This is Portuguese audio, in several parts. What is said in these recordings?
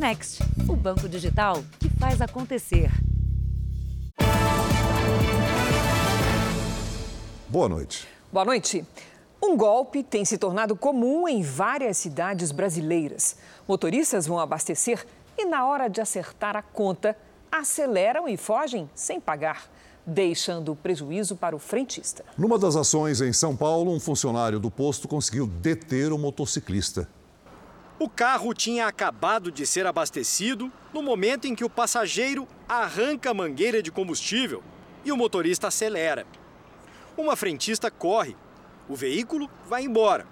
Next, o banco digital que faz acontecer. Boa noite. Boa noite. Um golpe tem se tornado comum em várias cidades brasileiras. Motoristas vão abastecer e, na hora de acertar a conta, aceleram e fogem sem pagar, deixando prejuízo para o frentista. Numa das ações em São Paulo, um funcionário do posto conseguiu deter o motociclista. O carro tinha acabado de ser abastecido no momento em que o passageiro arranca a mangueira de combustível e o motorista acelera. Uma frentista corre. O veículo vai embora.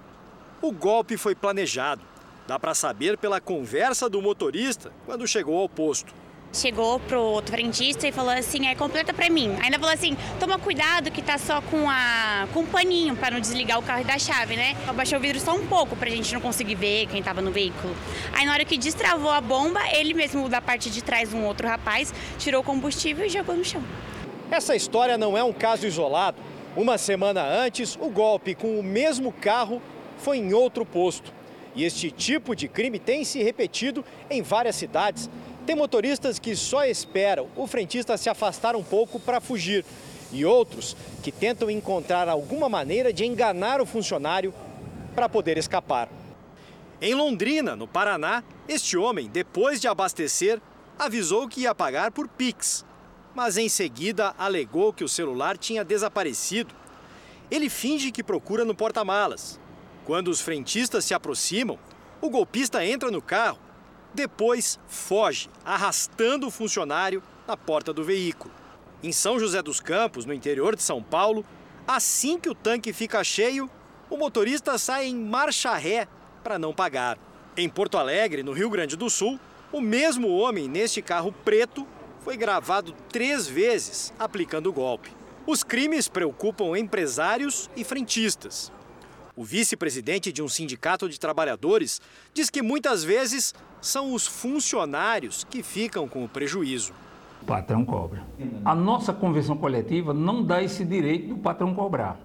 O golpe foi planejado. Dá para saber pela conversa do motorista quando chegou ao posto. Chegou pro outro frentista e falou assim, é completa para mim. Ainda falou assim, toma cuidado que tá só com a com um paninho para não desligar o carro dar chave, né? Abaixou o vidro só um pouco pra gente não conseguir ver quem tava no veículo. Aí na hora que destravou a bomba, ele mesmo da parte de trás um outro rapaz tirou o combustível e jogou no chão. Essa história não é um caso isolado. Uma semana antes, o golpe com o mesmo carro foi em outro posto. E este tipo de crime tem se repetido em várias cidades. Tem motoristas que só esperam o frentista se afastar um pouco para fugir. E outros que tentam encontrar alguma maneira de enganar o funcionário para poder escapar. Em Londrina, no Paraná, este homem, depois de abastecer, avisou que ia pagar por Pix. Mas em seguida alegou que o celular tinha desaparecido. Ele finge que procura no porta-malas. Quando os frentistas se aproximam, o golpista entra no carro, depois foge, arrastando o funcionário na porta do veículo. Em São José dos Campos, no interior de São Paulo, assim que o tanque fica cheio, o motorista sai em marcha ré para não pagar. Em Porto Alegre, no Rio Grande do Sul, o mesmo homem neste carro preto foi gravado três vezes aplicando o golpe. Os crimes preocupam empresários e frentistas. O vice-presidente de um sindicato de trabalhadores diz que muitas vezes são os funcionários que ficam com o prejuízo. O patrão cobra. A nossa convenção coletiva não dá esse direito do patrão cobrar.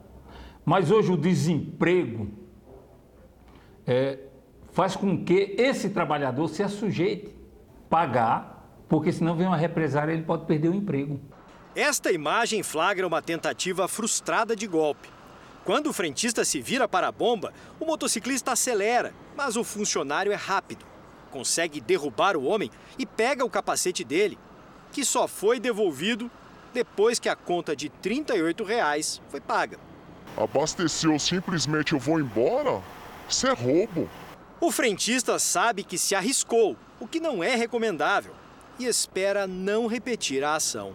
Mas hoje o desemprego é, faz com que esse trabalhador se sujeite pagar, porque senão vem uma represária e ele pode perder o emprego. Esta imagem flagra uma tentativa frustrada de golpe. Quando o frentista se vira para a bomba, o motociclista acelera, mas o funcionário é rápido. Consegue derrubar o homem e pega o capacete dele, que só foi devolvido depois que a conta de 38 reais foi paga. Abasteceu simplesmente eu vou embora? Isso é roubo. O frentista sabe que se arriscou, o que não é recomendável, e espera não repetir a ação.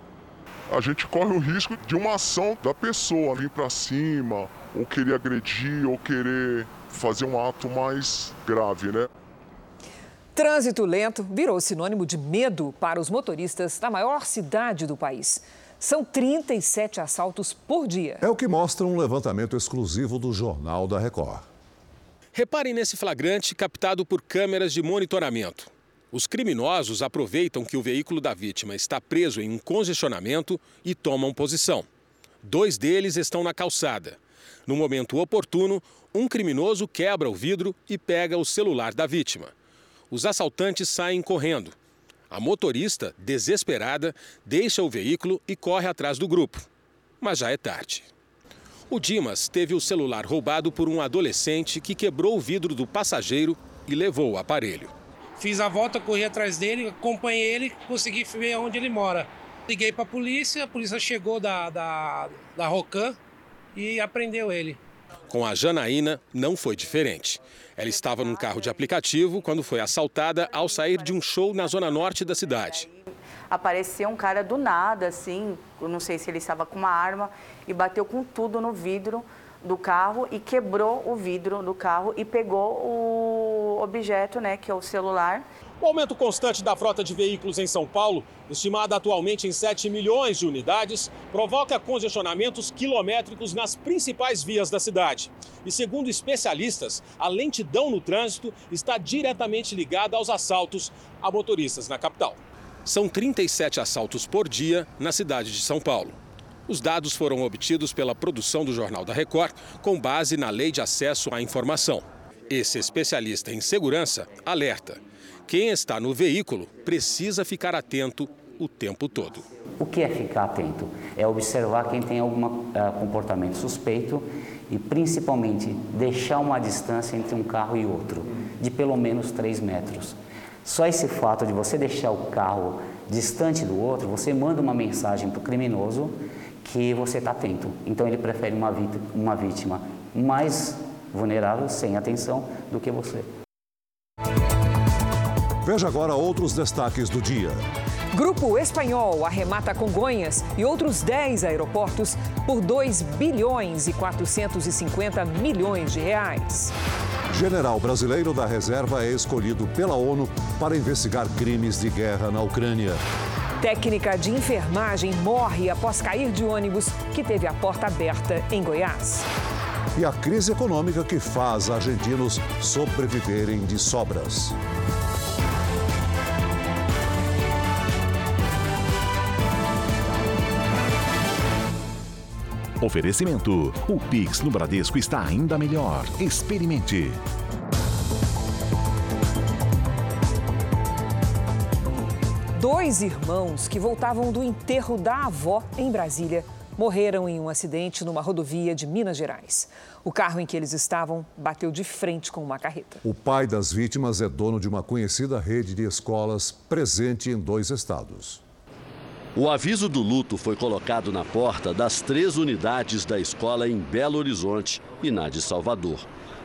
A gente corre o risco de uma ação da pessoa vir para cima, ou querer agredir, ou querer fazer um ato mais grave, né? Trânsito lento virou sinônimo de medo para os motoristas da maior cidade do país. São 37 assaltos por dia. É o que mostra um levantamento exclusivo do Jornal da Record. Reparem nesse flagrante captado por câmeras de monitoramento. Os criminosos aproveitam que o veículo da vítima está preso em um congestionamento e tomam posição. Dois deles estão na calçada. No momento oportuno, um criminoso quebra o vidro e pega o celular da vítima. Os assaltantes saem correndo. A motorista, desesperada, deixa o veículo e corre atrás do grupo. Mas já é tarde. O Dimas teve o celular roubado por um adolescente que quebrou o vidro do passageiro e levou o aparelho. Fiz a volta, corri atrás dele, acompanhei ele, consegui ver onde ele mora. Liguei para a polícia, a polícia chegou da, da, da Rocan e apreendeu ele. Com a Janaína, não foi diferente. Ela estava num carro de aplicativo quando foi assaltada ao sair de um show na zona norte da cidade. Apareceu um cara do nada, assim, eu não sei se ele estava com uma arma, e bateu com tudo no vidro do carro e quebrou o vidro do carro e pegou o objeto, né, que é o celular. O aumento constante da frota de veículos em São Paulo, estimada atualmente em 7 milhões de unidades, provoca congestionamentos quilométricos nas principais vias da cidade. E segundo especialistas, a lentidão no trânsito está diretamente ligada aos assaltos a motoristas na capital. São 37 assaltos por dia na cidade de São Paulo. Os dados foram obtidos pela produção do Jornal da Record com base na Lei de Acesso à Informação. Esse especialista em segurança alerta Quem está no veículo precisa ficar atento o tempo todo. O que é ficar atento? É observar quem tem algum uh, comportamento suspeito e principalmente deixar uma distância entre um carro e outro, de pelo menos 3 metros. Só esse fato de você deixar o carro distante do outro, você manda uma mensagem para o criminoso que você está atento. Então ele prefere uma, uma vítima mais vulnerável, sem atenção, do que você. Veja agora outros destaques do dia. Grupo Espanhol arremata Congonhas e outros 10 aeroportos por 2 bilhões e 450 milhões de reais. General brasileiro da reserva é escolhido pela ONU para investigar crimes de guerra na Ucrânia. Técnica de enfermagem morre após cair de ônibus que teve a porta aberta em Goiás. E a crise econômica que faz argentinos sobreviverem de sobras. Oferecimento: o Pix no Bradesco está ainda melhor. Experimente. Dois irmãos que voltavam do enterro da avó em Brasília morreram em um acidente numa rodovia de Minas Gerais. O carro em que eles estavam bateu de frente com uma carreta. O pai das vítimas é dono de uma conhecida rede de escolas presente em dois estados. O aviso do luto foi colocado na porta das três unidades da escola em Belo Horizonte e na de Salvador.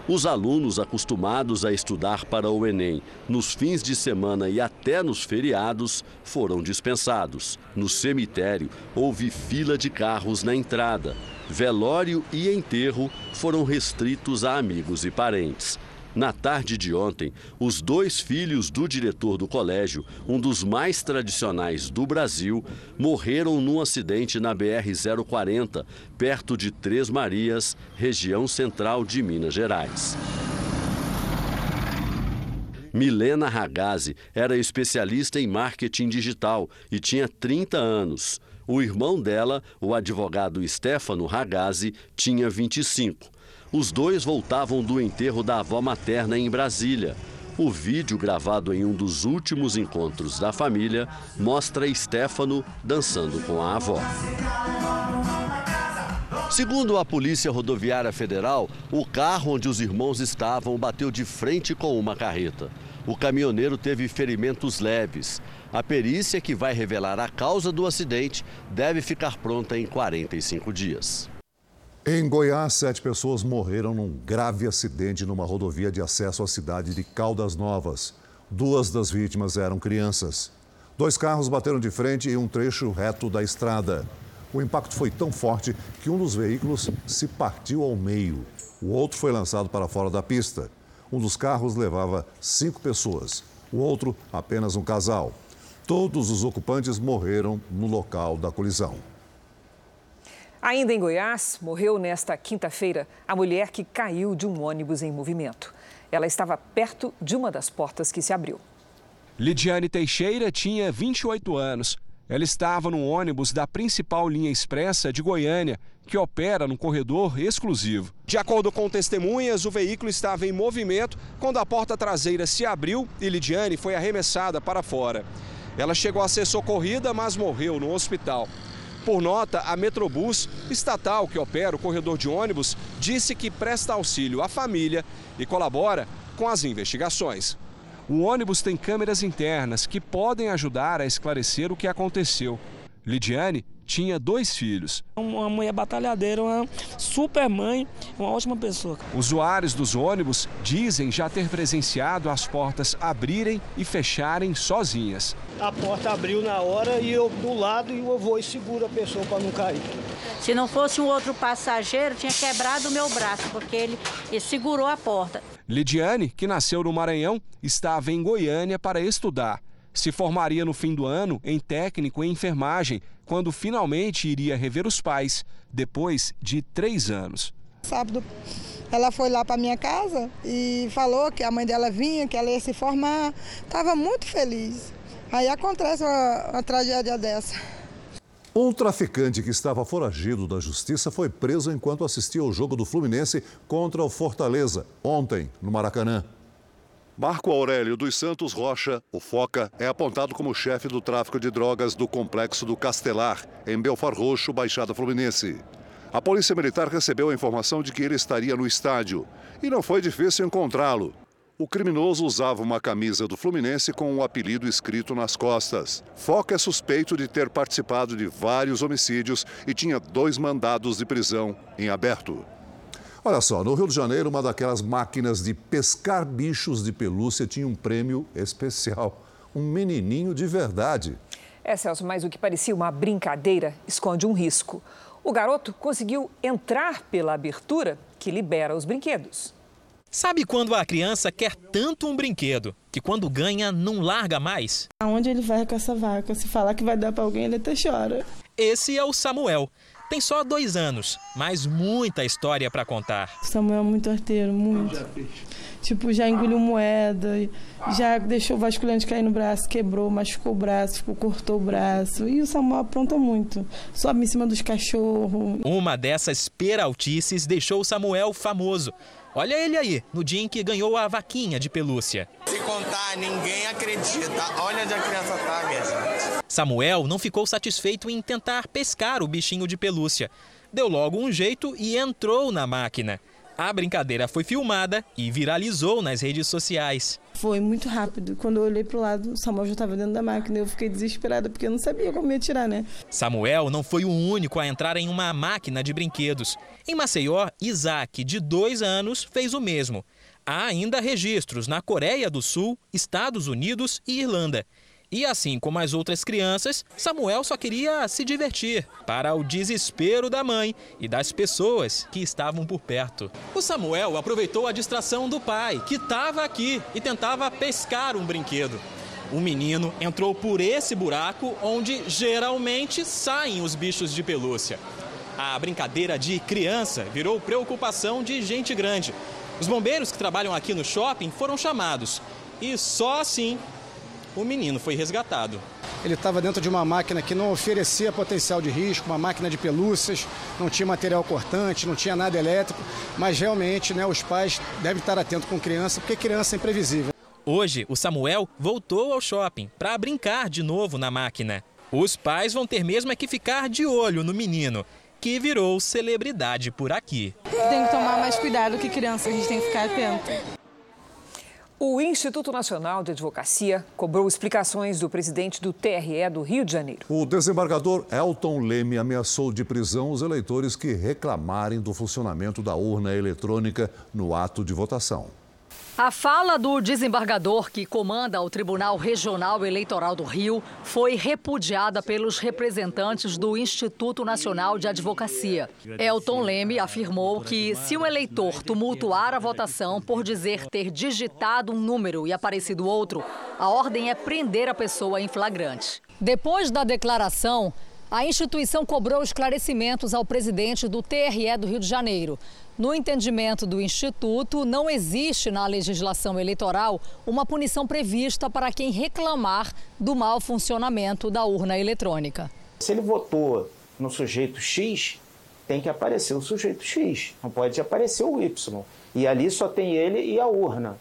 Os alunos acostumados a estudar para o Enem nos fins de semana e até nos feriados foram dispensados. No cemitério, houve fila de carros na entrada. Velório e enterro foram restritos a amigos e parentes. Na tarde de ontem, os dois filhos do diretor do colégio, um dos mais tradicionais do Brasil, morreram num acidente na BR-040, perto de Três Marias, região central de Minas Gerais. Milena Ragazzi era especialista em marketing digital e tinha 30 anos. O irmão dela, o advogado Stefano Ragazzi, tinha 25. Os dois voltavam do enterro da avó materna em Brasília. O vídeo, gravado em um dos últimos encontros da família, mostra Stefano dançando com a avó. Segundo a Polícia Rodoviária Federal, o carro onde os irmãos estavam bateu de frente com uma carreta. O caminhoneiro teve ferimentos leves. A perícia que vai revelar a causa do acidente deve ficar pronta em 45 dias. Em Goiás, sete pessoas morreram num grave acidente numa rodovia de acesso à cidade de Caldas Novas. Duas das vítimas eram crianças. Dois carros bateram de frente em um trecho reto da estrada. O impacto foi tão forte que um dos veículos se partiu ao meio. O outro foi lançado para fora da pista. Um dos carros levava cinco pessoas, o outro apenas um casal. Todos os ocupantes morreram no local da colisão. Ainda em Goiás, morreu nesta quinta-feira a mulher que caiu de um ônibus em movimento. Ela estava perto de uma das portas que se abriu. Lidiane Teixeira tinha 28 anos. Ela estava no ônibus da principal linha expressa de Goiânia, que opera num corredor exclusivo. De acordo com testemunhas, o veículo estava em movimento quando a porta traseira se abriu e Lidiane foi arremessada para fora. Ela chegou a ser socorrida, mas morreu no hospital. Por nota, a Metrobus, estatal que opera o corredor de ônibus, disse que presta auxílio à família e colabora com as investigações. O ônibus tem câmeras internas que podem ajudar a esclarecer o que aconteceu. Lidiane tinha dois filhos. Uma mulher batalhadeira, uma super mãe, uma ótima pessoa. Usuários dos ônibus dizem já ter presenciado as portas abrirem e fecharem sozinhas. A porta abriu na hora e eu do lado e eu vou e seguro a pessoa para não cair. Se não fosse um outro passageiro, tinha quebrado o meu braço, porque ele, ele segurou a porta. Lidiane, que nasceu no Maranhão, estava em Goiânia para estudar. Se formaria no fim do ano em técnico em enfermagem, quando finalmente iria rever os pais, depois de três anos. Sábado, ela foi lá para minha casa e falou que a mãe dela vinha, que ela ia se formar. Estava muito feliz. Aí acontece uma, uma tragédia dessa. Um traficante que estava foragido da justiça foi preso enquanto assistia ao jogo do Fluminense contra o Fortaleza, ontem, no Maracanã. Marco Aurélio dos Santos Rocha, o Foca, é apontado como chefe do tráfico de drogas do complexo do Castelar, em Belfar Roxo, Baixada Fluminense. A Polícia Militar recebeu a informação de que ele estaria no estádio e não foi difícil encontrá-lo. O criminoso usava uma camisa do Fluminense com o um apelido escrito nas costas. Foca é suspeito de ter participado de vários homicídios e tinha dois mandados de prisão em aberto. Olha só, no Rio de Janeiro, uma daquelas máquinas de pescar bichos de pelúcia tinha um prêmio especial. Um menininho de verdade. É, Celso, mas o que parecia uma brincadeira esconde um risco. O garoto conseguiu entrar pela abertura que libera os brinquedos. Sabe quando a criança quer tanto um brinquedo que quando ganha não larga mais? Aonde ele vai com essa vaca? Se falar que vai dar para alguém, ele até chora. Esse é o Samuel. Tem só dois anos, mas muita história para contar. Samuel é muito arteiro, muito. Tipo, já engoliu moeda, já deixou o vasculhante cair no braço, quebrou, machucou o braço, ficou, cortou o braço. E o Samuel apronta muito. Sobe em cima dos cachorros. Uma dessas peraltices deixou o Samuel famoso. Olha ele aí, no dia em que ganhou a vaquinha de pelúcia. Se contar, ninguém acredita. Olha onde a criança tá, minha gente. Samuel não ficou satisfeito em tentar pescar o bichinho de pelúcia. Deu logo um jeito e entrou na máquina. A brincadeira foi filmada e viralizou nas redes sociais. Foi muito rápido. Quando eu olhei para o lado, Samuel já estava dentro da máquina. Eu fiquei desesperada porque eu não sabia como ia tirar, né? Samuel não foi o único a entrar em uma máquina de brinquedos. Em Maceió, Isaac, de dois anos, fez o mesmo. Há ainda registros na Coreia do Sul, Estados Unidos e Irlanda. E assim como as outras crianças, Samuel só queria se divertir, para o desespero da mãe e das pessoas que estavam por perto. O Samuel aproveitou a distração do pai, que estava aqui e tentava pescar um brinquedo. O menino entrou por esse buraco onde geralmente saem os bichos de pelúcia. A brincadeira de criança virou preocupação de gente grande. Os bombeiros que trabalham aqui no shopping foram chamados. E só assim o menino foi resgatado. Ele estava dentro de uma máquina que não oferecia potencial de risco, uma máquina de pelúcias, não tinha material cortante, não tinha nada elétrico, mas realmente né, os pais devem estar atentos com criança, porque criança é imprevisível. Hoje, o Samuel voltou ao shopping para brincar de novo na máquina. Os pais vão ter mesmo é que ficar de olho no menino, que virou celebridade por aqui. Tem que tomar mais cuidado que criança, a gente tem que ficar atento. O Instituto Nacional de Advocacia cobrou explicações do presidente do TRE do Rio de Janeiro. O desembargador Elton Leme ameaçou de prisão os eleitores que reclamarem do funcionamento da urna eletrônica no ato de votação. A fala do desembargador que comanda o Tribunal Regional Eleitoral do Rio foi repudiada pelos representantes do Instituto Nacional de Advocacia. Elton Leme afirmou que, se um eleitor tumultuar a votação por dizer ter digitado um número e aparecido outro, a ordem é prender a pessoa em flagrante. Depois da declaração, a instituição cobrou esclarecimentos ao presidente do TRE do Rio de Janeiro. No entendimento do Instituto, não existe na legislação eleitoral uma punição prevista para quem reclamar do mau funcionamento da urna eletrônica. Se ele votou no sujeito X, tem que aparecer o sujeito X, não pode aparecer o Y. E ali só tem ele e a urna.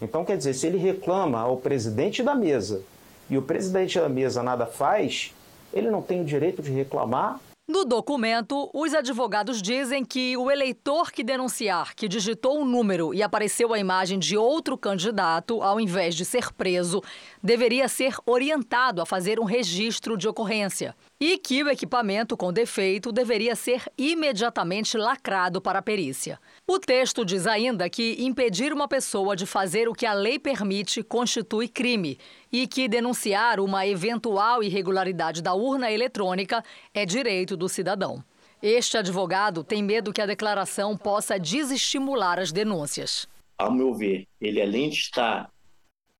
Então, quer dizer, se ele reclama ao presidente da mesa e o presidente da mesa nada faz, ele não tem o direito de reclamar no documento, os advogados dizem que o eleitor que denunciar que digitou um número e apareceu a imagem de outro candidato, ao invés de ser preso, deveria ser orientado a fazer um registro de ocorrência. E que o equipamento com defeito deveria ser imediatamente lacrado para a perícia. O texto diz ainda que impedir uma pessoa de fazer o que a lei permite constitui crime e que denunciar uma eventual irregularidade da urna eletrônica é direito do cidadão. Este advogado tem medo que a declaração possa desestimular as denúncias. Ao meu ver, ele além de estar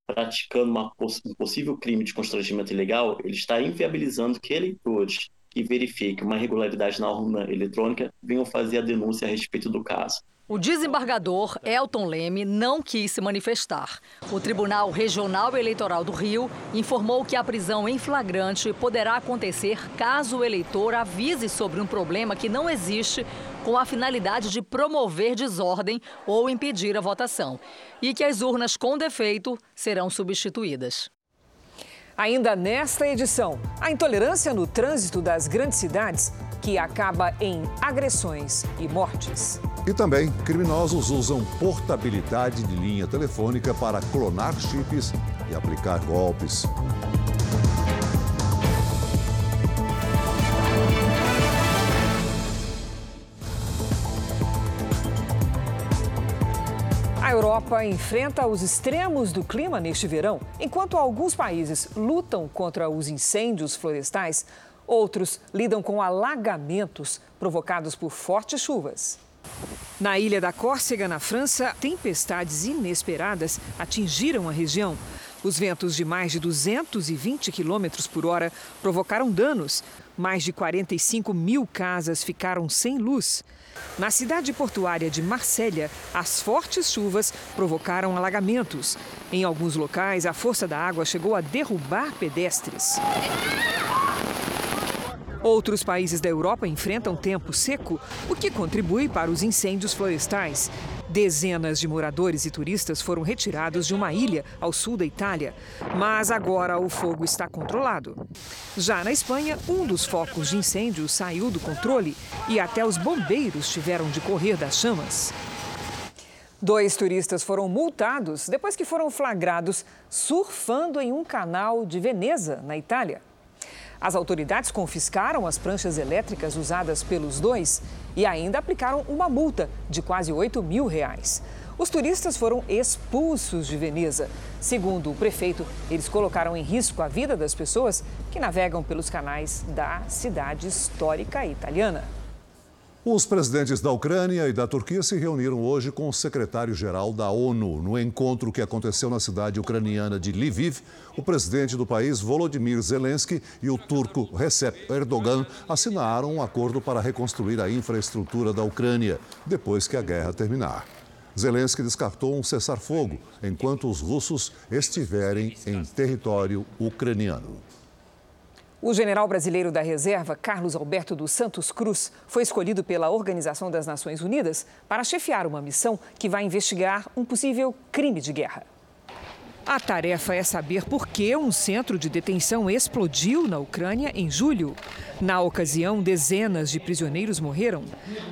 praticando uma, um possível crime de constrangimento ilegal, ele está inviabilizando que eleitores que verifiquem uma irregularidade na urna eletrônica venham fazer a denúncia a respeito do caso. O desembargador Elton Leme não quis se manifestar. O Tribunal Regional Eleitoral do Rio informou que a prisão em flagrante poderá acontecer caso o eleitor avise sobre um problema que não existe com a finalidade de promover desordem ou impedir a votação. E que as urnas com defeito serão substituídas. Ainda nesta edição, a intolerância no trânsito das grandes cidades que acaba em agressões e mortes. E também, criminosos usam portabilidade de linha telefônica para clonar chips e aplicar golpes. Europa enfrenta os extremos do clima neste verão. Enquanto alguns países lutam contra os incêndios florestais, outros lidam com alagamentos provocados por fortes chuvas. Na ilha da Córcega, na França, tempestades inesperadas atingiram a região. Os ventos de mais de 220 km por hora provocaram danos. Mais de 45 mil casas ficaram sem luz. Na cidade portuária de Marsella, as fortes chuvas provocaram alagamentos. Em alguns locais, a força da água chegou a derrubar pedestres. Outros países da Europa enfrentam tempo seco, o que contribui para os incêndios florestais. Dezenas de moradores e turistas foram retirados de uma ilha ao sul da Itália, mas agora o fogo está controlado. Já na Espanha, um dos focos de incêndio saiu do controle e até os bombeiros tiveram de correr das chamas. Dois turistas foram multados depois que foram flagrados surfando em um canal de Veneza, na Itália. As autoridades confiscaram as pranchas elétricas usadas pelos dois e ainda aplicaram uma multa de quase 8 mil reais. Os turistas foram expulsos de Veneza. Segundo o prefeito, eles colocaram em risco a vida das pessoas que navegam pelos canais da cidade histórica italiana. Os presidentes da Ucrânia e da Turquia se reuniram hoje com o secretário-geral da ONU. No encontro que aconteceu na cidade ucraniana de Lviv, o presidente do país, Volodymyr Zelensky, e o turco Recep Erdogan assinaram um acordo para reconstruir a infraestrutura da Ucrânia depois que a guerra terminar. Zelensky descartou um cessar-fogo enquanto os russos estiverem em território ucraniano. O general brasileiro da reserva, Carlos Alberto dos Santos Cruz, foi escolhido pela Organização das Nações Unidas para chefiar uma missão que vai investigar um possível crime de guerra. A tarefa é saber por que um centro de detenção explodiu na Ucrânia em julho. Na ocasião, dezenas de prisioneiros morreram.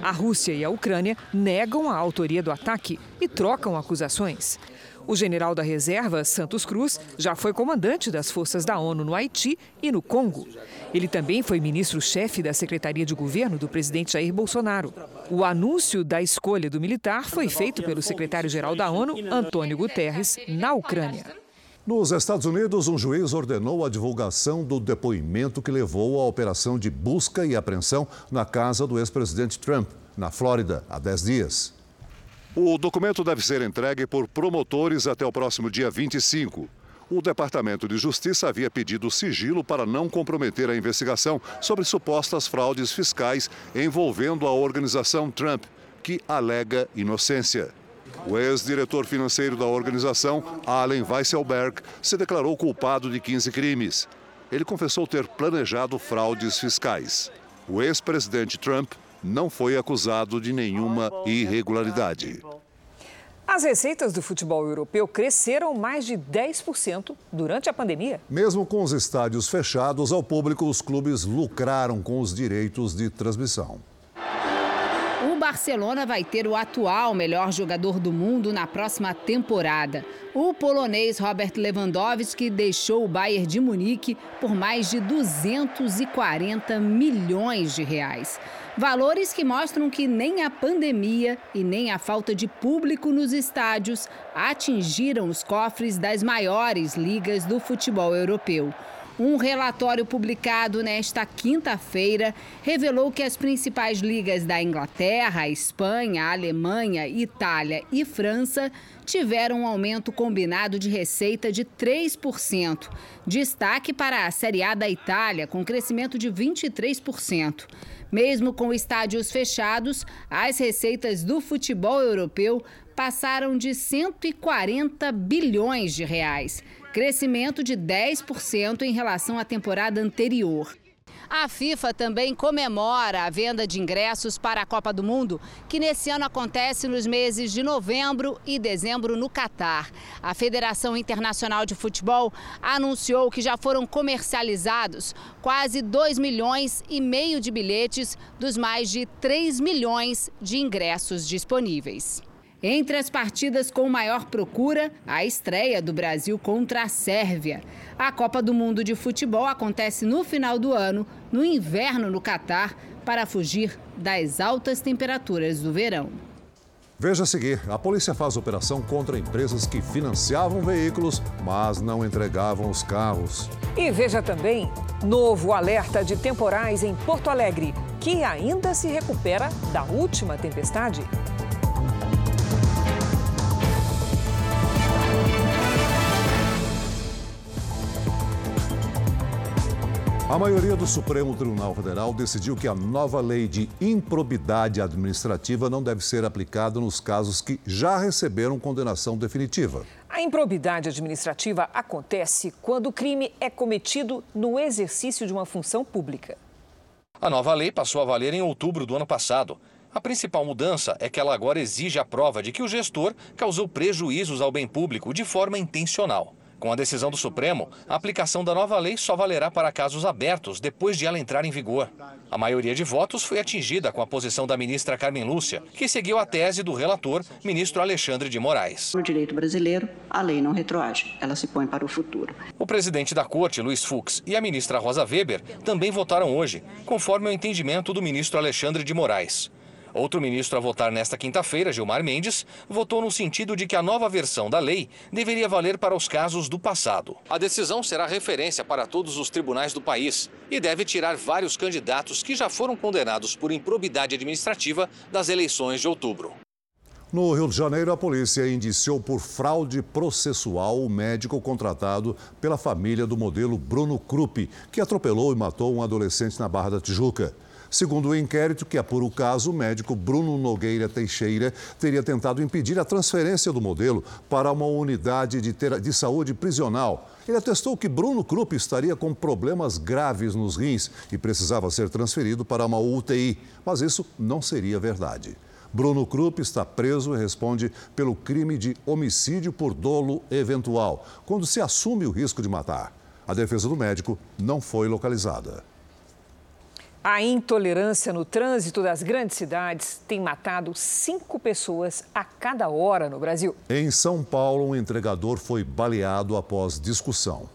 A Rússia e a Ucrânia negam a autoria do ataque e trocam acusações. O general da reserva, Santos Cruz, já foi comandante das forças da ONU no Haiti e no Congo. Ele também foi ministro-chefe da Secretaria de Governo do presidente Jair Bolsonaro. O anúncio da escolha do militar foi feito pelo secretário-geral da ONU, Antônio Guterres, na Ucrânia. Nos Estados Unidos, um juiz ordenou a divulgação do depoimento que levou à operação de busca e apreensão na casa do ex-presidente Trump, na Flórida, há 10 dias. O documento deve ser entregue por promotores até o próximo dia 25. O Departamento de Justiça havia pedido sigilo para não comprometer a investigação sobre supostas fraudes fiscais envolvendo a organização Trump, que alega inocência. O ex-diretor financeiro da organização, Allen Weisselberg, se declarou culpado de 15 crimes. Ele confessou ter planejado fraudes fiscais. O ex-presidente Trump não foi acusado de nenhuma irregularidade. As receitas do futebol europeu cresceram mais de 10% durante a pandemia. Mesmo com os estádios fechados ao público, os clubes lucraram com os direitos de transmissão. O Barcelona vai ter o atual melhor jogador do mundo na próxima temporada. O polonês Robert Lewandowski deixou o Bayern de Munique por mais de 240 milhões de reais. Valores que mostram que nem a pandemia e nem a falta de público nos estádios atingiram os cofres das maiores ligas do futebol europeu. Um relatório publicado nesta quinta-feira revelou que as principais ligas da Inglaterra, Espanha, Alemanha, Itália e França tiveram um aumento combinado de receita de 3%. Destaque para a Série A da Itália, com crescimento de 23%. Mesmo com estádios fechados, as receitas do futebol europeu passaram de 140 bilhões de reais, crescimento de 10% em relação à temporada anterior. A FIFA também comemora a venda de ingressos para a Copa do Mundo, que nesse ano acontece nos meses de novembro e dezembro no Catar. A Federação Internacional de Futebol anunciou que já foram comercializados quase 2 milhões e meio de bilhetes dos mais de 3 milhões de ingressos disponíveis. Entre as partidas com maior procura, a estreia do Brasil contra a Sérvia. A Copa do Mundo de Futebol acontece no final do ano, no inverno no Catar, para fugir das altas temperaturas do verão. Veja a seguir: a polícia faz operação contra empresas que financiavam veículos, mas não entregavam os carros. E veja também novo alerta de temporais em Porto Alegre, que ainda se recupera da última tempestade. A maioria do Supremo Tribunal Federal decidiu que a nova lei de improbidade administrativa não deve ser aplicada nos casos que já receberam condenação definitiva. A improbidade administrativa acontece quando o crime é cometido no exercício de uma função pública. A nova lei passou a valer em outubro do ano passado. A principal mudança é que ela agora exige a prova de que o gestor causou prejuízos ao bem público de forma intencional. Com a decisão do Supremo, a aplicação da nova lei só valerá para casos abertos depois de ela entrar em vigor. A maioria de votos foi atingida com a posição da ministra Carmen Lúcia, que seguiu a tese do relator, ministro Alexandre de Moraes. No direito brasileiro, a lei não retroage, ela se põe para o futuro. O presidente da corte, Luiz Fux, e a ministra Rosa Weber também votaram hoje, conforme o entendimento do ministro Alexandre de Moraes. Outro ministro a votar nesta quinta-feira, Gilmar Mendes, votou no sentido de que a nova versão da lei deveria valer para os casos do passado. A decisão será referência para todos os tribunais do país e deve tirar vários candidatos que já foram condenados por improbidade administrativa das eleições de outubro. No Rio de Janeiro, a polícia indiciou por fraude processual o médico contratado pela família do modelo Bruno Krupp, que atropelou e matou um adolescente na Barra da Tijuca. Segundo o inquérito que apura o caso, o médico Bruno Nogueira Teixeira teria tentado impedir a transferência do modelo para uma unidade de, de saúde prisional. Ele atestou que Bruno Krupp estaria com problemas graves nos rins e precisava ser transferido para uma UTI, mas isso não seria verdade. Bruno Krupp está preso e responde pelo crime de homicídio por dolo eventual, quando se assume o risco de matar. A defesa do médico não foi localizada. A intolerância no trânsito das grandes cidades tem matado cinco pessoas a cada hora no Brasil. Em São Paulo, um entregador foi baleado após discussão.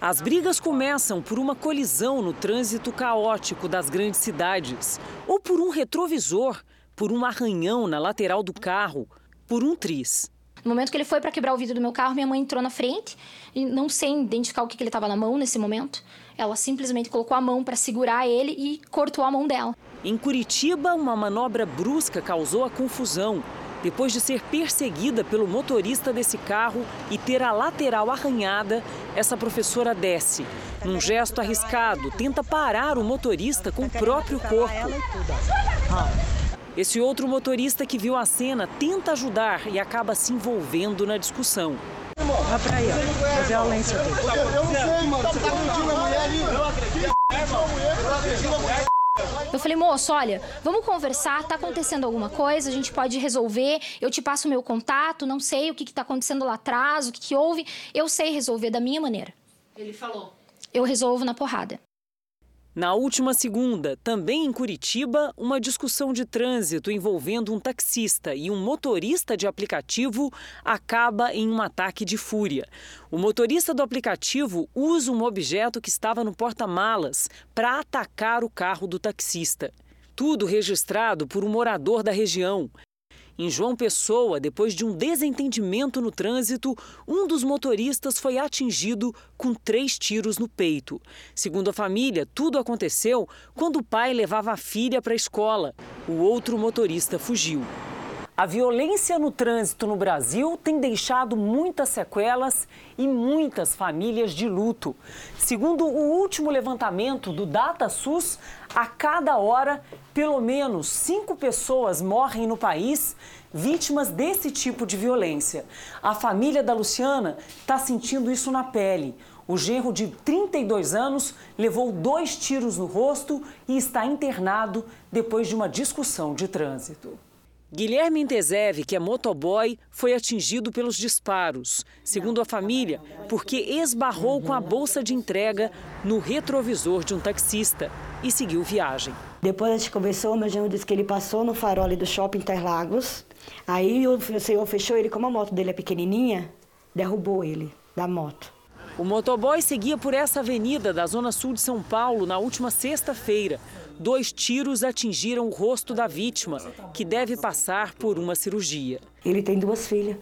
As brigas começam por uma colisão no trânsito caótico das grandes cidades, ou por um retrovisor, por um arranhão na lateral do carro, por um tris. No momento que ele foi para quebrar o vidro do meu carro, minha mãe entrou na frente e não sei identificar o que, que ele estava na mão nesse momento. Ela simplesmente colocou a mão para segurar ele e cortou a mão dela. Em Curitiba, uma manobra brusca causou a confusão. Depois de ser perseguida pelo motorista desse carro e ter a lateral arranhada, essa professora desce. Num gesto arriscado, tenta parar o motorista com o próprio corpo. Esse outro motorista que viu a cena tenta ajudar e acaba se envolvendo na discussão. Olha pra aí, ó. A violência dele. Eu não sei, mano. Você tá ali? Eu falei, moço, olha, vamos conversar, tá acontecendo alguma coisa, a gente pode resolver, eu te passo o meu contato, não sei o que, que tá acontecendo lá atrás, o que, que houve, eu sei resolver da minha maneira. Ele falou. Eu resolvo na porrada. Na última segunda, também em Curitiba, uma discussão de trânsito envolvendo um taxista e um motorista de aplicativo acaba em um ataque de fúria. O motorista do aplicativo usa um objeto que estava no porta-malas para atacar o carro do taxista. Tudo registrado por um morador da região. Em João Pessoa, depois de um desentendimento no trânsito, um dos motoristas foi atingido com três tiros no peito. Segundo a família, tudo aconteceu quando o pai levava a filha para a escola. O outro motorista fugiu. A violência no trânsito no Brasil tem deixado muitas sequelas e muitas famílias de luto. Segundo o último levantamento do DataSUS, a cada hora, pelo menos cinco pessoas morrem no país vítimas desse tipo de violência. A família da Luciana está sentindo isso na pele. O genro de 32 anos levou dois tiros no rosto e está internado depois de uma discussão de trânsito. Guilherme Intezev, que é motoboy, foi atingido pelos disparos, segundo a família, porque esbarrou com a bolsa de entrega no retrovisor de um taxista e seguiu viagem. Depois a gente conversou, meu genro disse que ele passou no farol do shopping Interlagos, aí o senhor fechou ele, como a moto dele é pequenininha, derrubou ele da moto. O motoboy seguia por essa avenida da zona sul de São Paulo na última sexta-feira. Dois tiros atingiram o rosto da vítima, que deve passar por uma cirurgia. Ele tem duas filhas.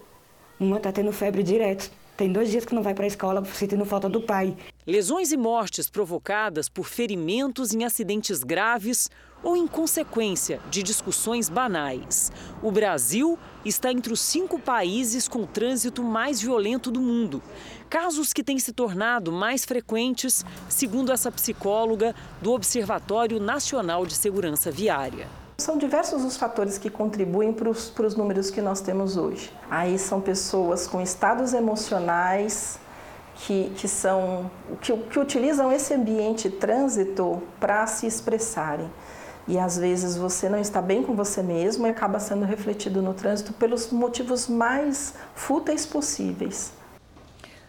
Uma está tendo febre direto. Tem dois dias que não vai para a escola sentindo falta do pai. Lesões e mortes provocadas por ferimentos em acidentes graves ou em consequência de discussões banais. O Brasil está entre os cinco países com trânsito mais violento do mundo. Casos que têm se tornado mais frequentes, segundo essa psicóloga do Observatório Nacional de Segurança Viária. São diversos os fatores que contribuem para os, números que nós temos hoje. Aí são pessoas com estados emocionais que, que, são, que, que utilizam esse ambiente trânsito para se expressarem e às vezes você não está bem com você mesmo e acaba sendo refletido no trânsito pelos motivos mais fúteis possíveis.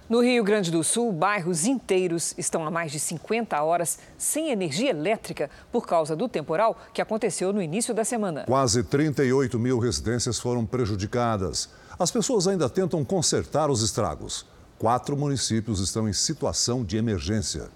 No Rio Grande do Sul, bairros inteiros estão há mais de 50 horas sem energia elétrica por causa do temporal que aconteceu no início da semana. Quase 38 mil residências foram prejudicadas. As pessoas ainda tentam consertar os estragos. Quatro municípios estão em situação de emergência.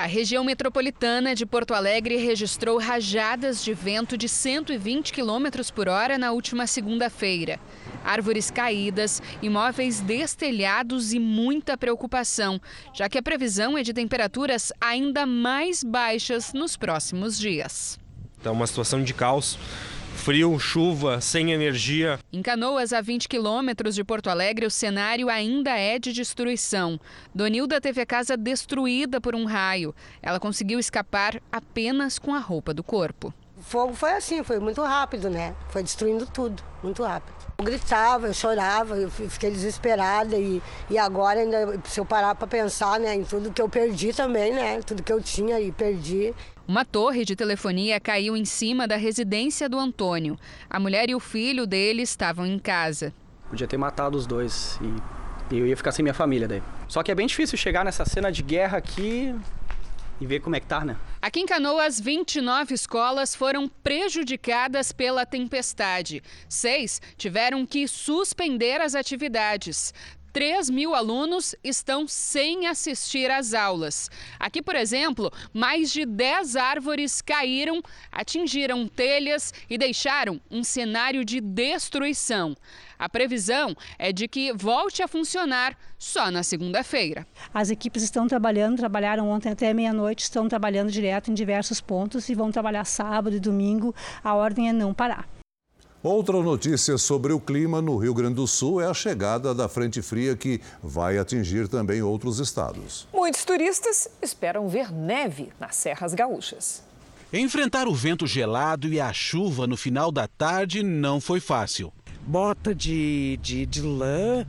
A região metropolitana de Porto Alegre registrou rajadas de vento de 120 km por hora na última segunda-feira. Árvores caídas, imóveis destelhados e muita preocupação, já que a previsão é de temperaturas ainda mais baixas nos próximos dias. É uma situação de caos frio, chuva, sem energia. Em Canoas, a 20 quilômetros de Porto Alegre, o cenário ainda é de destruição. Donilda teve a casa destruída por um raio. Ela conseguiu escapar apenas com a roupa do corpo. O fogo foi assim, foi muito rápido, né? Foi destruindo tudo, muito rápido. Eu gritava, eu chorava, eu fiquei desesperada e, e agora ainda, se eu parar para pensar, né, em tudo que eu perdi também, né, tudo que eu tinha e perdi. Uma torre de telefonia caiu em cima da residência do Antônio. A mulher e o filho dele estavam em casa. Podia ter matado os dois e eu ia ficar sem minha família daí. Só que é bem difícil chegar nessa cena de guerra aqui e ver como é que tá, né? Aqui em Canoas, 29 escolas foram prejudicadas pela tempestade. Seis tiveram que suspender as atividades. 3 mil alunos estão sem assistir às aulas. Aqui, por exemplo, mais de 10 árvores caíram, atingiram telhas e deixaram um cenário de destruição. A previsão é de que volte a funcionar só na segunda-feira. As equipes estão trabalhando, trabalharam ontem até meia-noite, estão trabalhando direto em diversos pontos e vão trabalhar sábado e domingo. A ordem é não parar. Outra notícia sobre o clima no Rio Grande do Sul é a chegada da frente fria que vai atingir também outros estados. Muitos turistas esperam ver neve nas Serras Gaúchas. Enfrentar o vento gelado e a chuva no final da tarde não foi fácil. Bota de, de, de lã,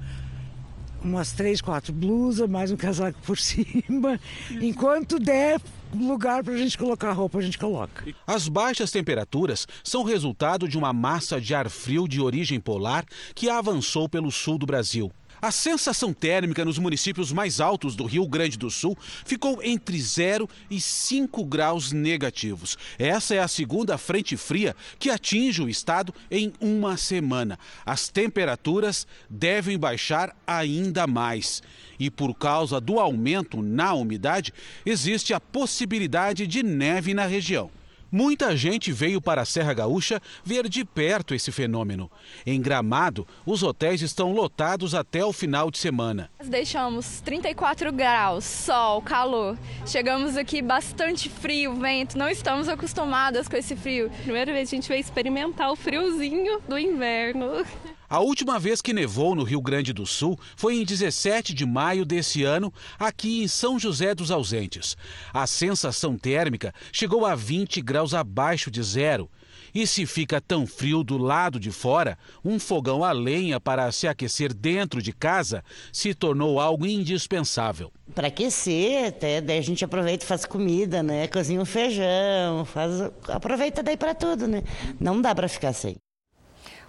umas três, quatro blusas, mais um casaco por cima. Enquanto der lugar para a gente colocar roupa, a gente coloca. As baixas temperaturas são resultado de uma massa de ar frio de origem polar que avançou pelo sul do Brasil. A sensação térmica nos municípios mais altos do Rio Grande do Sul ficou entre 0 e 5 graus negativos. Essa é a segunda frente fria que atinge o estado em uma semana. As temperaturas devem baixar ainda mais. E por causa do aumento na umidade, existe a possibilidade de neve na região. Muita gente veio para a Serra Gaúcha ver de perto esse fenômeno. Em Gramado, os hotéis estão lotados até o final de semana. Deixamos 34 graus, sol, calor. Chegamos aqui bastante frio, vento. Não estamos acostumadas com esse frio. Primeira vez a gente veio experimentar o friozinho do inverno. A última vez que nevou no Rio Grande do Sul foi em 17 de maio desse ano, aqui em São José dos Ausentes. A sensação térmica chegou a 20 graus abaixo de zero. E se fica tão frio do lado de fora, um fogão a lenha para se aquecer dentro de casa se tornou algo indispensável. Para aquecer, até daí a gente aproveita e faz comida, né? Cozinha um feijão, faz aproveita daí para tudo, né? Não dá para ficar sem.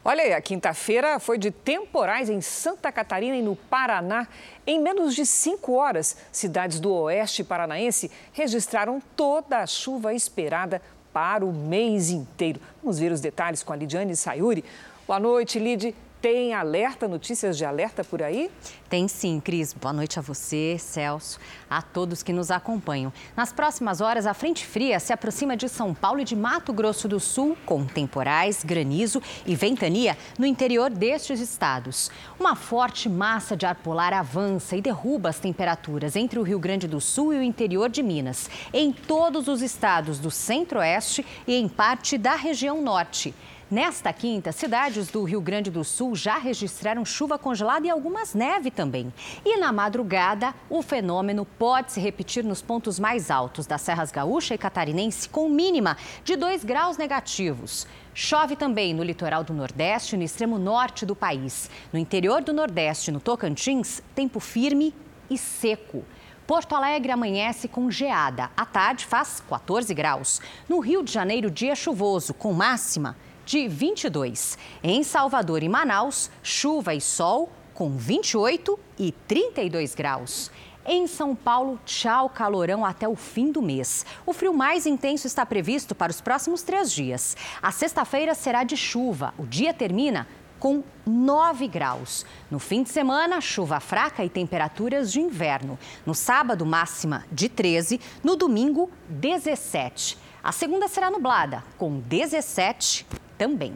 Olha aí, a quinta-feira foi de temporais em Santa Catarina e no Paraná. Em menos de cinco horas, cidades do oeste paranaense registraram toda a chuva esperada para o mês inteiro. Vamos ver os detalhes com a Lidiane Sayuri. Boa noite, Lid. Tem alerta, notícias de alerta por aí? Tem sim, Cris. Boa noite a você, Celso, a todos que nos acompanham. Nas próximas horas, a frente fria se aproxima de São Paulo e de Mato Grosso do Sul, com temporais, granizo e ventania no interior destes estados. Uma forte massa de ar polar avança e derruba as temperaturas entre o Rio Grande do Sul e o interior de Minas, em todos os estados do centro-oeste e em parte da região norte. Nesta quinta, cidades do Rio Grande do Sul já registraram chuva congelada e algumas neve também. E na madrugada, o fenômeno pode se repetir nos pontos mais altos das Serras Gaúcha e Catarinense, com mínima de 2 graus negativos. Chove também no litoral do Nordeste e no extremo norte do país. No interior do Nordeste, no Tocantins, tempo firme e seco. Porto Alegre amanhece com geada. À tarde faz 14 graus. No Rio de Janeiro, dia chuvoso, com máxima de 22. Em Salvador e Manaus, chuva e sol com 28 e 32 graus. Em São Paulo, tchau calorão até o fim do mês. O frio mais intenso está previsto para os próximos três dias. A sexta-feira será de chuva. O dia termina com 9 graus. No fim de semana, chuva fraca e temperaturas de inverno. No sábado, máxima de 13. No domingo, 17. A segunda será nublada, com 17 também.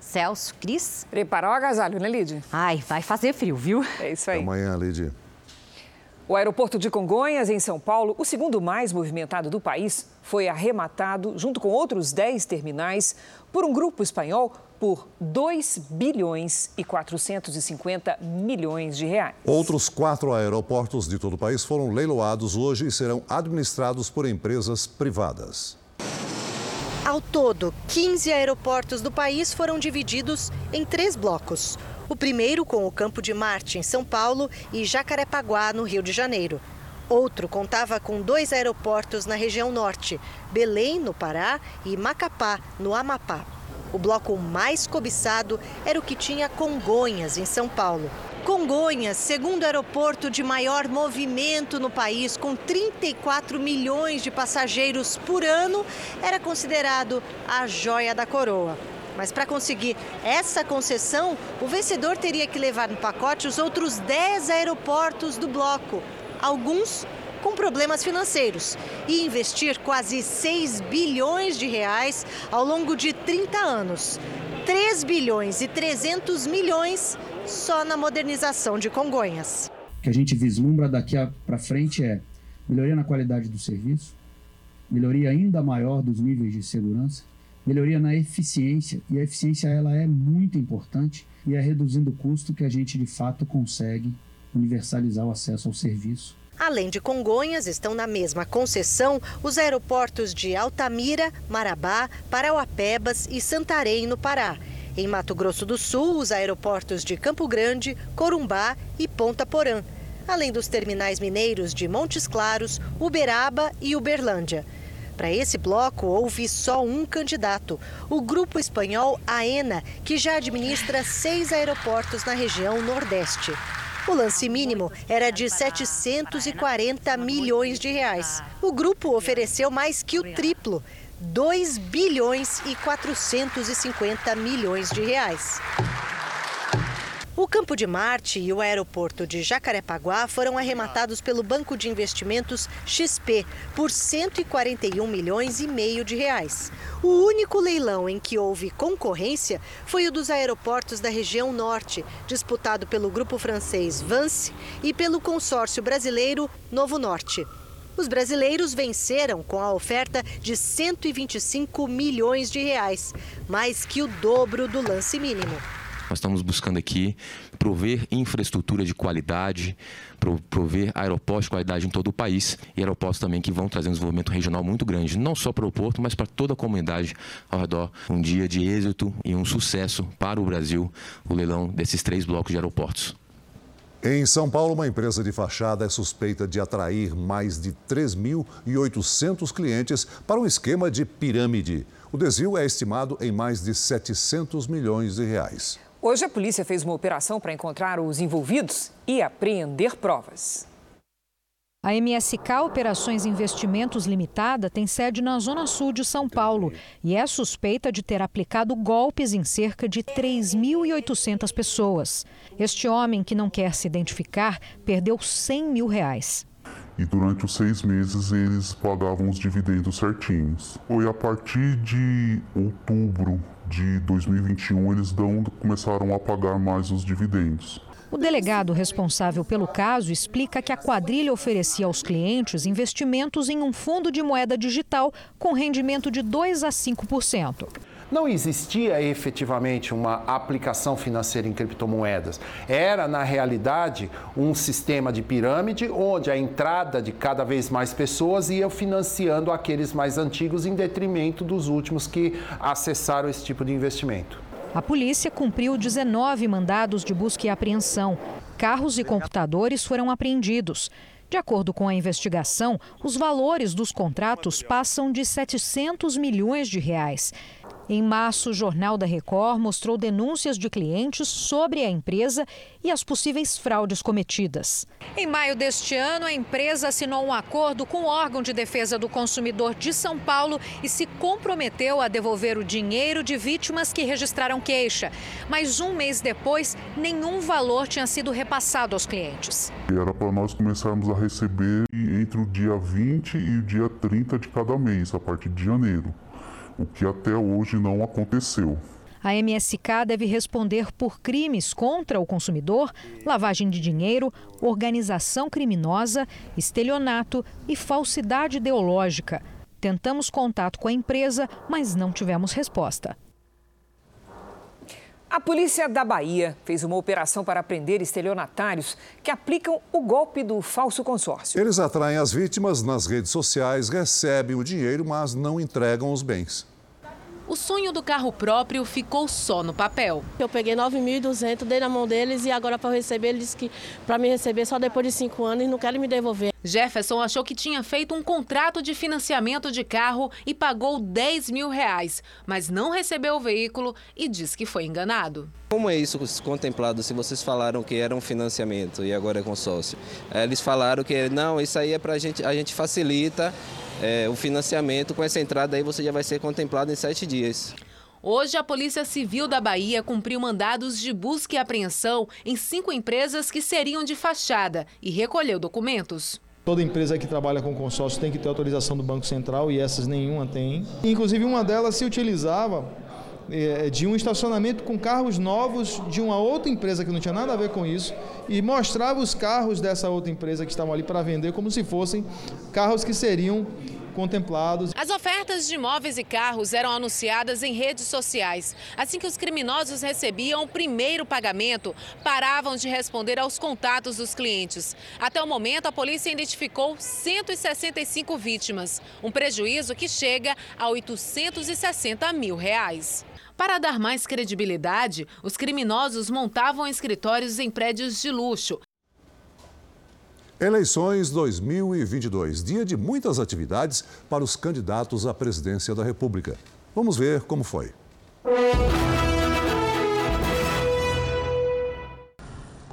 Celso, Cris. Preparou o agasalho, né, Lid? Ai, vai fazer frio, viu? É isso aí. Até amanhã, Lid. O aeroporto de Congonhas, em São Paulo, o segundo mais movimentado do país, foi arrematado, junto com outros 10 terminais, por um grupo espanhol por 2 bilhões e 450 milhões de reais. Outros quatro aeroportos de todo o país foram leiloados hoje e serão administrados por empresas privadas. Ao todo, 15 aeroportos do país foram divididos em três blocos. O primeiro com o Campo de Marte, em São Paulo, e Jacarepaguá, no Rio de Janeiro. Outro contava com dois aeroportos na região norte, Belém, no Pará, e Macapá, no Amapá. O bloco mais cobiçado era o que tinha Congonhas, em São Paulo. Congonhas, segundo aeroporto de maior movimento no país, com 34 milhões de passageiros por ano, era considerado a joia da coroa. Mas para conseguir essa concessão, o vencedor teria que levar no pacote os outros 10 aeroportos do bloco, alguns com problemas financeiros, e investir quase 6 bilhões de reais ao longo de 30 anos. 3 bilhões e 300 milhões só na modernização de Congonhas. O que a gente vislumbra daqui para frente é melhoria na qualidade do serviço, melhoria ainda maior dos níveis de segurança, melhoria na eficiência, e a eficiência ela é muito importante e é reduzindo o custo que a gente de fato consegue universalizar o acesso ao serviço. Além de Congonhas, estão na mesma concessão os aeroportos de Altamira, Marabá, Parauapebas e Santarém, no Pará. Em Mato Grosso do Sul, os aeroportos de Campo Grande, Corumbá e Ponta Porã, além dos terminais mineiros de Montes Claros, Uberaba e Uberlândia. Para esse bloco, houve só um candidato, o grupo espanhol AENA, que já administra seis aeroportos na região Nordeste. O lance mínimo era de 740 milhões de reais. O grupo ofereceu mais que o triplo, 2 bilhões e 450 milhões de reais. O Campo de Marte e o aeroporto de Jacarepaguá foram arrematados pelo Banco de Investimentos XP por 141 milhões e meio de reais. O único leilão em que houve concorrência foi o dos aeroportos da região norte, disputado pelo grupo francês Vance e pelo consórcio brasileiro Novo Norte. Os brasileiros venceram com a oferta de 125 milhões de reais, mais que o dobro do lance mínimo. Nós estamos buscando aqui prover infraestrutura de qualidade, prover aeroportos de qualidade em todo o país e aeroportos também que vão trazer um desenvolvimento regional muito grande, não só para o porto, mas para toda a comunidade ao redor. Um dia de êxito e um sucesso para o Brasil, o leilão desses três blocos de aeroportos. Em São Paulo, uma empresa de fachada é suspeita de atrair mais de 3.800 clientes para um esquema de pirâmide. O desvio é estimado em mais de 700 milhões de reais. Hoje a polícia fez uma operação para encontrar os envolvidos e apreender provas. A MSK Operações Investimentos Limitada tem sede na Zona Sul de São Paulo e é suspeita de ter aplicado golpes em cerca de 3.800 pessoas. Este homem, que não quer se identificar, perdeu 100 mil reais. E durante os seis meses eles pagavam os dividendos certinhos. Foi a partir de outubro de 2021 eles dão, começaram a pagar mais os dividendos. O delegado responsável pelo caso explica que a quadrilha oferecia aos clientes investimentos em um fundo de moeda digital com rendimento de 2 a 5%. Não existia efetivamente uma aplicação financeira em criptomoedas. Era, na realidade, um sistema de pirâmide onde a entrada de cada vez mais pessoas ia financiando aqueles mais antigos em detrimento dos últimos que acessaram esse tipo de investimento. A polícia cumpriu 19 mandados de busca e apreensão. Carros e computadores foram apreendidos. De acordo com a investigação, os valores dos contratos passam de 700 milhões de reais. Em março, o Jornal da Record mostrou denúncias de clientes sobre a empresa e as possíveis fraudes cometidas. Em maio deste ano, a empresa assinou um acordo com o órgão de defesa do consumidor de São Paulo e se comprometeu a devolver o dinheiro de vítimas que registraram queixa. Mas um mês depois, nenhum valor tinha sido repassado aos clientes. Era para nós começarmos a receber entre o dia 20 e o dia 30 de cada mês, a partir de janeiro o que até hoje não aconteceu. A MSK deve responder por crimes contra o consumidor, lavagem de dinheiro, organização criminosa, estelionato e falsidade ideológica. Tentamos contato com a empresa, mas não tivemos resposta. A polícia da Bahia fez uma operação para prender estelionatários que aplicam o golpe do falso consórcio. Eles atraem as vítimas nas redes sociais, recebem o dinheiro, mas não entregam os bens. O sonho do carro próprio ficou só no papel. Eu peguei 9.200, dei na mão deles e agora para receber, eles disse que para me receber só depois de cinco anos e não querem me devolver. Jefferson achou que tinha feito um contrato de financiamento de carro e pagou 10 mil reais, mas não recebeu o veículo e diz que foi enganado. Como é isso contemplado se vocês falaram que era um financiamento e agora é consórcio? É, eles falaram que não, isso aí é para a gente, a gente facilita é, o financiamento, com essa entrada aí você já vai ser contemplado em sete dias. Hoje, a Polícia Civil da Bahia cumpriu mandados de busca e apreensão em cinco empresas que seriam de fachada e recolheu documentos. Toda empresa que trabalha com consórcio tem que ter autorização do Banco Central e essas nenhuma tem. Inclusive, uma delas se utilizava de um estacionamento com carros novos de uma outra empresa que não tinha nada a ver com isso e mostrava os carros dessa outra empresa que estavam ali para vender como se fossem carros que seriam contemplados. As ofertas de imóveis e carros eram anunciadas em redes sociais. Assim que os criminosos recebiam o primeiro pagamento, paravam de responder aos contatos dos clientes. Até o momento, a polícia identificou 165 vítimas, um prejuízo que chega a 860 mil reais. Para dar mais credibilidade, os criminosos montavam escritórios em prédios de luxo. Eleições 2022, dia de muitas atividades para os candidatos à presidência da República. Vamos ver como foi.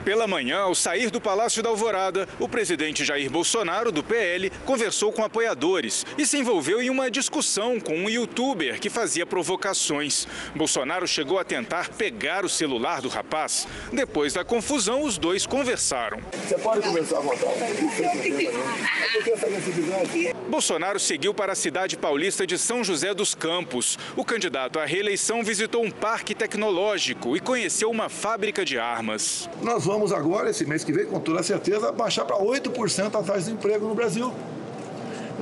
Pela manhã, ao sair do Palácio da Alvorada, o presidente Jair Bolsonaro, do PL, conversou com apoiadores e se envolveu em uma discussão com um youtuber que fazia provocações. Bolsonaro chegou a tentar pegar o celular do rapaz. Depois da confusão, os dois conversaram. Você pode conversar à vontade. Bolsonaro seguiu para a cidade paulista de São José dos Campos. O candidato à reeleição visitou um parque tecnológico e conheceu uma fábrica de armas. Nós vamos agora, esse mês que vem, com toda certeza, baixar para 8% a taxa de emprego no Brasil.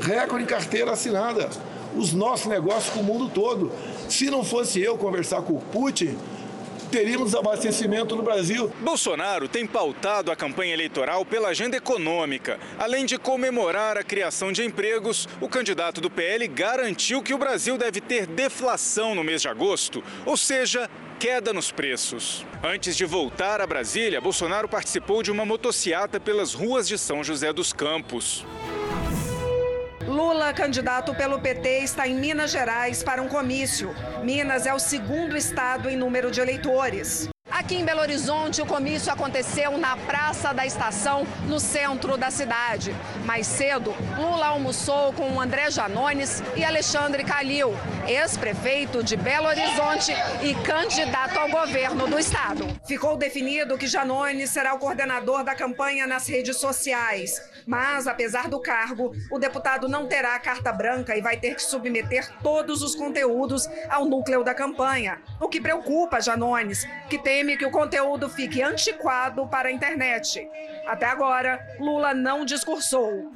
Recorde em carteira assinada. Os nossos negócios com o mundo todo. Se não fosse eu conversar com o Putin, teríamos abastecimento no Brasil. Bolsonaro tem pautado a campanha eleitoral pela agenda econômica. Além de comemorar a criação de empregos, o candidato do PL garantiu que o Brasil deve ter deflação no mês de agosto, ou seja, queda nos preços. Antes de voltar a Brasília, Bolsonaro participou de uma motociata pelas ruas de São José dos Campos. Lula, candidato pelo PT, está em Minas Gerais para um comício. Minas é o segundo estado em número de eleitores. Aqui em Belo Horizonte, o comício aconteceu na Praça da Estação, no centro da cidade. Mais cedo, Lula almoçou com André Janones e Alexandre Calil, ex-prefeito de Belo Horizonte e candidato ao governo do estado. Ficou definido que Janones será o coordenador da campanha nas redes sociais. Mas, apesar do cargo, o deputado não terá carta branca e vai ter que submeter todos os conteúdos ao núcleo da campanha. O que preocupa Janones, que teme que o conteúdo fique antiquado para a internet. Até agora, Lula não discursou.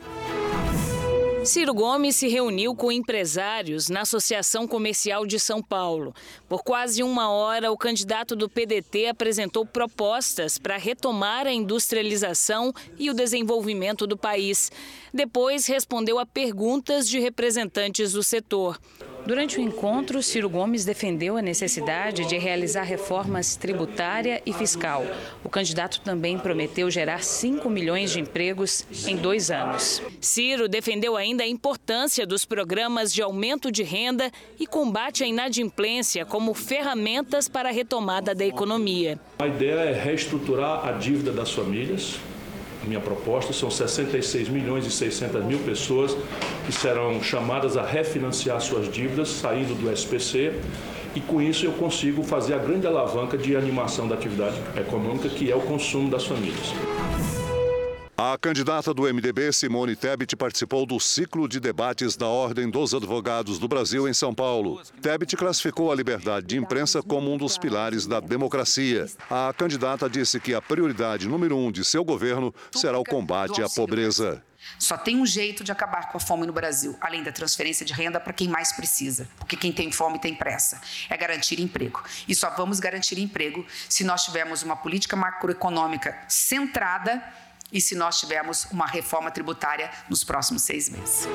Ciro Gomes se reuniu com empresários na Associação Comercial de São Paulo. Por quase uma hora, o candidato do PDT apresentou propostas para retomar a industrialização e o desenvolvimento do país. Depois, respondeu a perguntas de representantes do setor. Durante o encontro, Ciro Gomes defendeu a necessidade de realizar reformas tributária e fiscal. O candidato também prometeu gerar 5 milhões de empregos em dois anos. Ciro defendeu ainda a importância dos programas de aumento de renda e combate à inadimplência como ferramentas para a retomada da economia. A ideia é reestruturar a dívida das famílias, minha proposta são 66 milhões e 600 mil pessoas que serão chamadas a refinanciar suas dívidas saindo do SPC e com isso eu consigo fazer a grande alavanca de animação da atividade econômica que é o consumo das famílias. A candidata do MDB, Simone Tebet, participou do ciclo de debates da Ordem dos Advogados do Brasil em São Paulo. Tebet classificou a liberdade de imprensa como um dos pilares da democracia. A candidata disse que a prioridade número um de seu governo será o combate à pobreza. Só tem um jeito de acabar com a fome no Brasil, além da transferência de renda para quem mais precisa, porque quem tem fome tem pressa. É garantir emprego. E só vamos garantir emprego se nós tivermos uma política macroeconômica centrada e se nós tivermos uma reforma tributária nos próximos seis meses.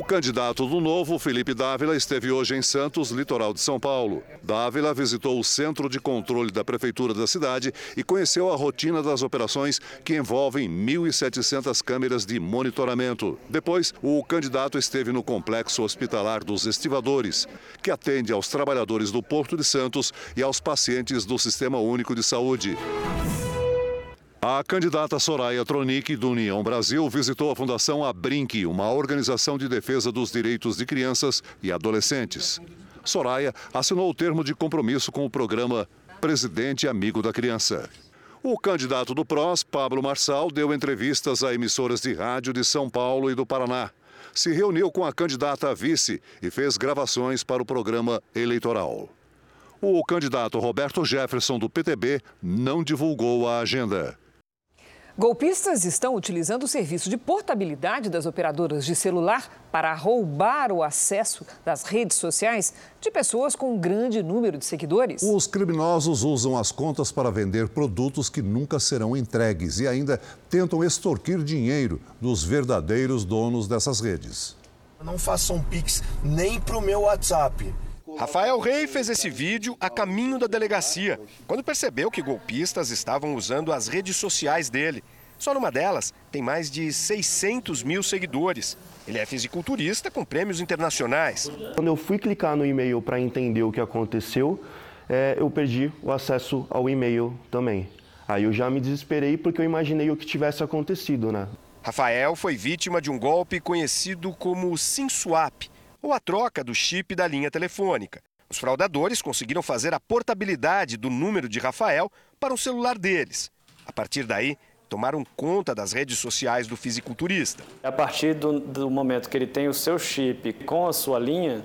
O candidato do Novo, Felipe Dávila, esteve hoje em Santos, litoral de São Paulo. Dávila visitou o centro de controle da prefeitura da cidade e conheceu a rotina das operações que envolvem 1.700 câmeras de monitoramento. Depois, o candidato esteve no complexo hospitalar dos Estivadores, que atende aos trabalhadores do Porto de Santos e aos pacientes do Sistema Único de Saúde. A candidata Soraya Tronic, do União Brasil, visitou a Fundação Abrinque, uma organização de defesa dos direitos de crianças e adolescentes. Soraya assinou o termo de compromisso com o programa Presidente Amigo da Criança. O candidato do PROS, Pablo Marçal, deu entrevistas a emissoras de rádio de São Paulo e do Paraná. Se reuniu com a candidata a vice e fez gravações para o programa eleitoral. O candidato Roberto Jefferson, do PTB, não divulgou a agenda. Golpistas estão utilizando o serviço de portabilidade das operadoras de celular para roubar o acesso das redes sociais de pessoas com um grande número de seguidores. Os criminosos usam as contas para vender produtos que nunca serão entregues e ainda tentam extorquir dinheiro dos verdadeiros donos dessas redes. Não façam pix nem para o meu WhatsApp. Rafael Rei fez esse vídeo a caminho da delegacia, quando percebeu que golpistas estavam usando as redes sociais dele. Só numa delas tem mais de 600 mil seguidores. Ele é fisiculturista com prêmios internacionais. Quando eu fui clicar no e-mail para entender o que aconteceu, é, eu perdi o acesso ao e-mail também. Aí eu já me desesperei porque eu imaginei o que tivesse acontecido, né? Rafael foi vítima de um golpe conhecido como SimSwap ou a troca do chip da linha telefônica. Os fraudadores conseguiram fazer a portabilidade do número de Rafael para o celular deles. A partir daí, tomaram conta das redes sociais do fisiculturista. A partir do, do momento que ele tem o seu chip com a sua linha,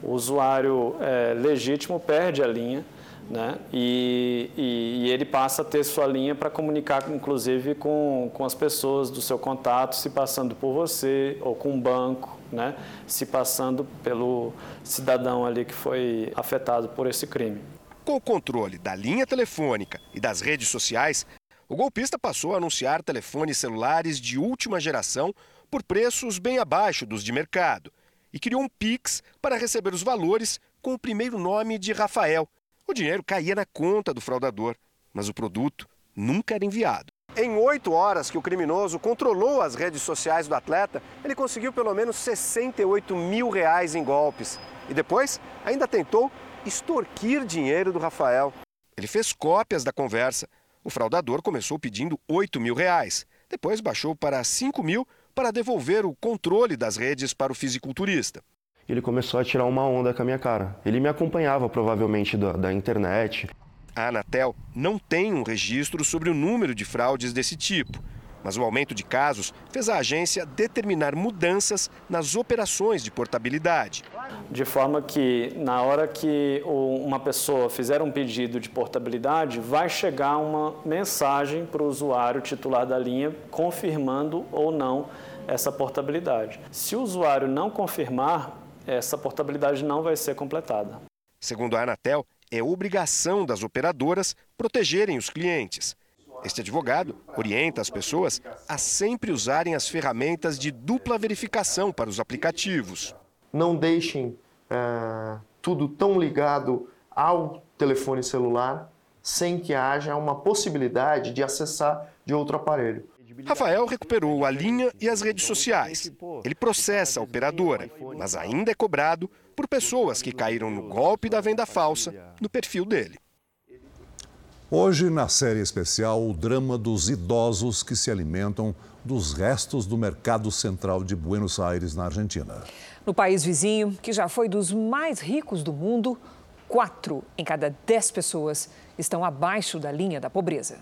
o usuário é, legítimo perde a linha né? E, e, e, ele passa a ter sua linha para comunicar, inclusive, com, com as pessoas do seu contato, se passando por você ou com um banco, né? se passando pelo cidadão ali que foi afetado por esse crime. Com o controle da linha telefônica e das redes sociais, o golpista passou a anunciar telefones celulares de última geração por preços bem abaixo dos de mercado e criou um Pix para receber os valores com o primeiro nome de Rafael. O dinheiro caía na conta do fraudador, mas o produto nunca era enviado. Em oito horas que o criminoso controlou as redes sociais do atleta, ele conseguiu pelo menos 68 mil reais em golpes. E depois ainda tentou extorquir dinheiro do Rafael. Ele fez cópias da conversa. O fraudador começou pedindo 8 mil reais. Depois baixou para 5 mil para devolver o controle das redes para o fisiculturista. Ele começou a tirar uma onda com a minha cara. Ele me acompanhava provavelmente da, da internet. A Anatel não tem um registro sobre o número de fraudes desse tipo, mas o aumento de casos fez a agência determinar mudanças nas operações de portabilidade. De forma que, na hora que uma pessoa fizer um pedido de portabilidade, vai chegar uma mensagem para o usuário titular da linha confirmando ou não essa portabilidade. Se o usuário não confirmar, essa portabilidade não vai ser completada. Segundo a Anatel, é obrigação das operadoras protegerem os clientes. Este advogado orienta as pessoas a sempre usarem as ferramentas de dupla verificação para os aplicativos. Não deixem é, tudo tão ligado ao telefone celular sem que haja uma possibilidade de acessar de outro aparelho. Rafael recuperou a linha e as redes sociais. Ele processa a operadora, mas ainda é cobrado por pessoas que caíram no golpe da venda falsa no perfil dele. Hoje, na série especial, o drama dos idosos que se alimentam dos restos do mercado central de Buenos Aires, na Argentina. No país vizinho, que já foi dos mais ricos do mundo, quatro em cada dez pessoas estão abaixo da linha da pobreza.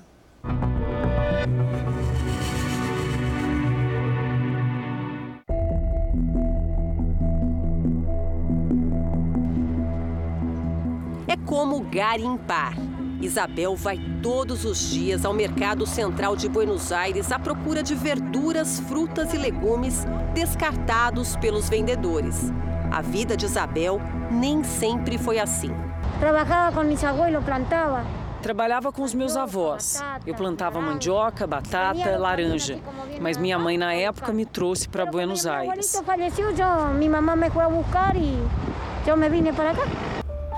Como garimpar. Isabel vai todos os dias ao Mercado Central de Buenos Aires à procura de verduras, frutas e legumes descartados pelos vendedores. A vida de Isabel nem sempre foi assim. Trabalhava com meus abuelos, plantava. Trabalhava com os meus avós. Eu plantava mandioca, batata, laranja. Mas minha mãe, na época, me trouxe para Buenos Aires. faleceu, minha mamãe me foi buscar e eu me vim para cá.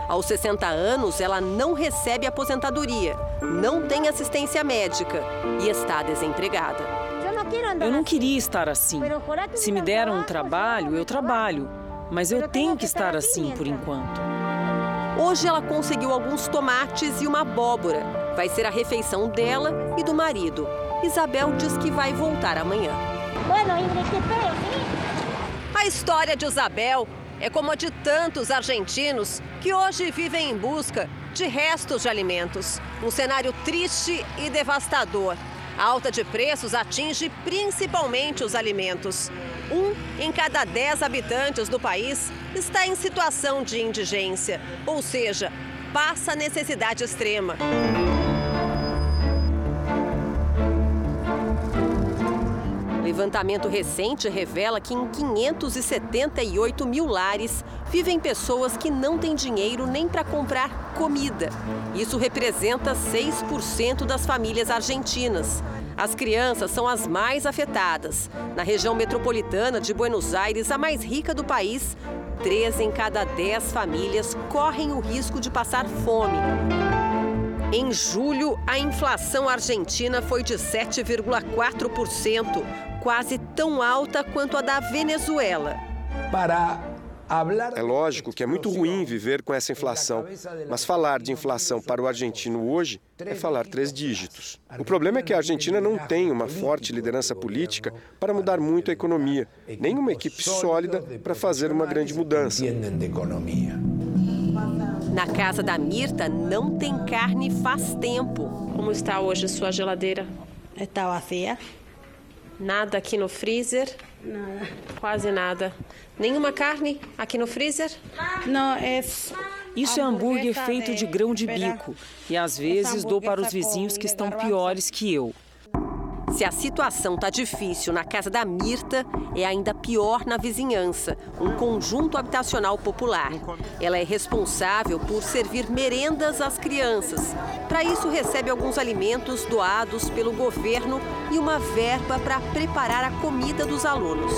Aos 60 anos, ela não recebe aposentadoria, não tem assistência médica e está desempregada. Eu não queria estar assim. Se me deram um trabalho, eu trabalho. Mas eu tenho que estar assim por enquanto. Hoje ela conseguiu alguns tomates e uma abóbora. Vai ser a refeição dela e do marido. Isabel diz que vai voltar amanhã. A história de Isabel é como a de tantos argentinos que hoje vivem em busca de restos de alimentos. Um cenário triste e devastador. A alta de preços atinge principalmente os alimentos. Um em cada dez habitantes do país está em situação de indigência, ou seja, passa necessidade extrema. Levantamento recente revela que em 578 mil lares vivem pessoas que não têm dinheiro nem para comprar comida. Isso representa 6% das famílias argentinas. As crianças são as mais afetadas. Na região metropolitana de Buenos Aires, a mais rica do país, três em cada dez famílias correm o risco de passar fome. Em julho, a inflação argentina foi de 7,4%, quase tão alta quanto a da Venezuela. Para é lógico que é muito ruim viver com essa inflação, mas falar de inflação para o argentino hoje é falar três dígitos. O problema é que a Argentina não tem uma forte liderança política para mudar muito a economia, nem uma equipe sólida para fazer uma grande mudança. Na casa da Mirta não tem carne faz tempo. Como está hoje sua geladeira? Está vazia. Nada aqui no freezer? Nada. Quase nada. Nenhuma carne aqui no freezer? Não, é. Isso é hambúrguer feito de grão de bico. E às vezes dou para os vizinhos que estão piores que eu. Se a situação tá difícil na casa da Mirta, é ainda pior na vizinhança, um conjunto habitacional popular. Ela é responsável por servir merendas às crianças. Para isso, recebe alguns alimentos doados pelo governo e uma verba para preparar a comida dos alunos.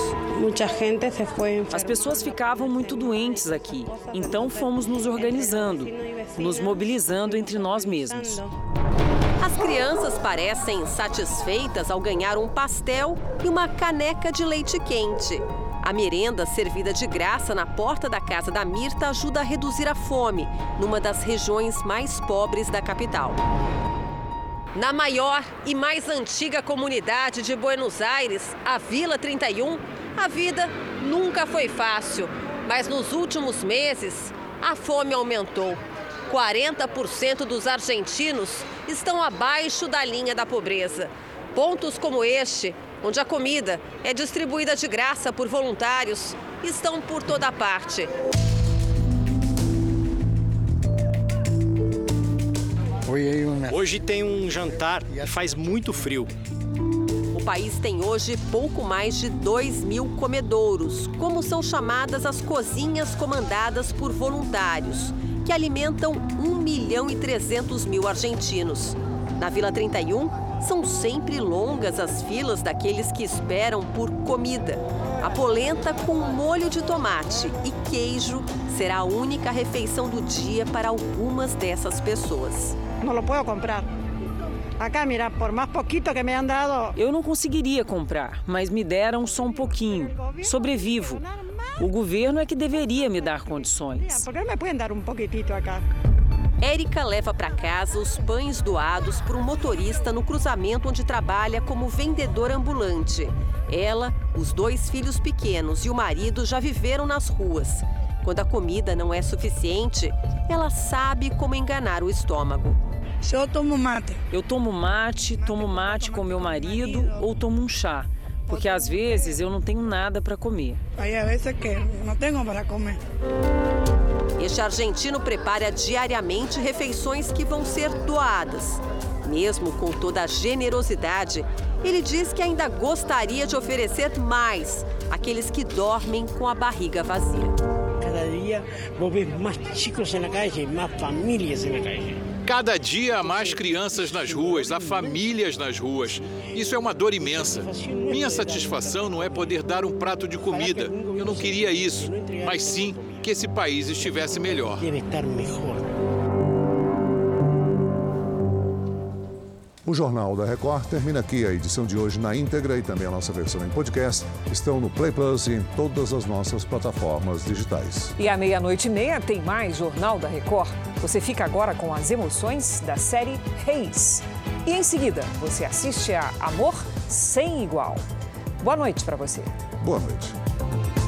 As pessoas ficavam muito doentes aqui, então fomos nos organizando, nos mobilizando entre nós mesmos. As crianças parecem satisfeitas ao ganhar um pastel e uma caneca de leite quente. A merenda servida de graça na porta da casa da Mirta ajuda a reduzir a fome, numa das regiões mais pobres da capital. Na maior e mais antiga comunidade de Buenos Aires, a Vila 31, a vida nunca foi fácil. Mas nos últimos meses, a fome aumentou. 40% dos argentinos estão abaixo da linha da pobreza. Pontos como este, onde a comida é distribuída de graça por voluntários, estão por toda parte. Hoje tem um jantar e faz muito frio. O país tem hoje pouco mais de 2 mil comedouros, como são chamadas as cozinhas comandadas por voluntários, que alimentam 1 milhão e 300 mil argentinos. Na Vila 31, são sempre longas as filas daqueles que esperam por comida. A polenta com molho de tomate e queijo será a única refeição do dia para algumas dessas pessoas. Não lo puedo comprar. Acá, mira, por mais pouquito que me han dado. Eu não conseguiria comprar, mas me deram só um pouquinho. Sobrevivo. O governo é que deveria me dar condições. Um? Érica leva para casa os pães doados por um motorista no cruzamento onde trabalha como vendedora ambulante. Ela, os dois filhos pequenos e o marido já viveram nas ruas. Quando a comida não é suficiente, ela sabe como enganar o estômago. Eu tomo mate. Eu tomo mate, tomo mate com meu marido ou tomo um chá, porque às vezes eu não tenho nada para comer. Aí às vezes que não tenho para comer. Este argentino prepara diariamente refeições que vão ser doadas. Mesmo com toda a generosidade, ele diz que ainda gostaria de oferecer mais àqueles que dormem com a barriga vazia. Cada dia vou ver mais chicos na calle, mais famílias na calle. Cada dia há mais crianças nas ruas, há famílias nas ruas. Isso é uma dor imensa. Minha satisfação não é poder dar um prato de comida. Eu não queria isso, mas sim que esse país estivesse melhor. O Jornal da Record termina aqui. A edição de hoje na íntegra e também a nossa versão em podcast estão no Play Plus e em todas as nossas plataformas digitais. E à meia-noite e meia tem mais Jornal da Record. Você fica agora com as emoções da série Reis. E em seguida, você assiste a Amor Sem Igual. Boa noite para você. Boa noite.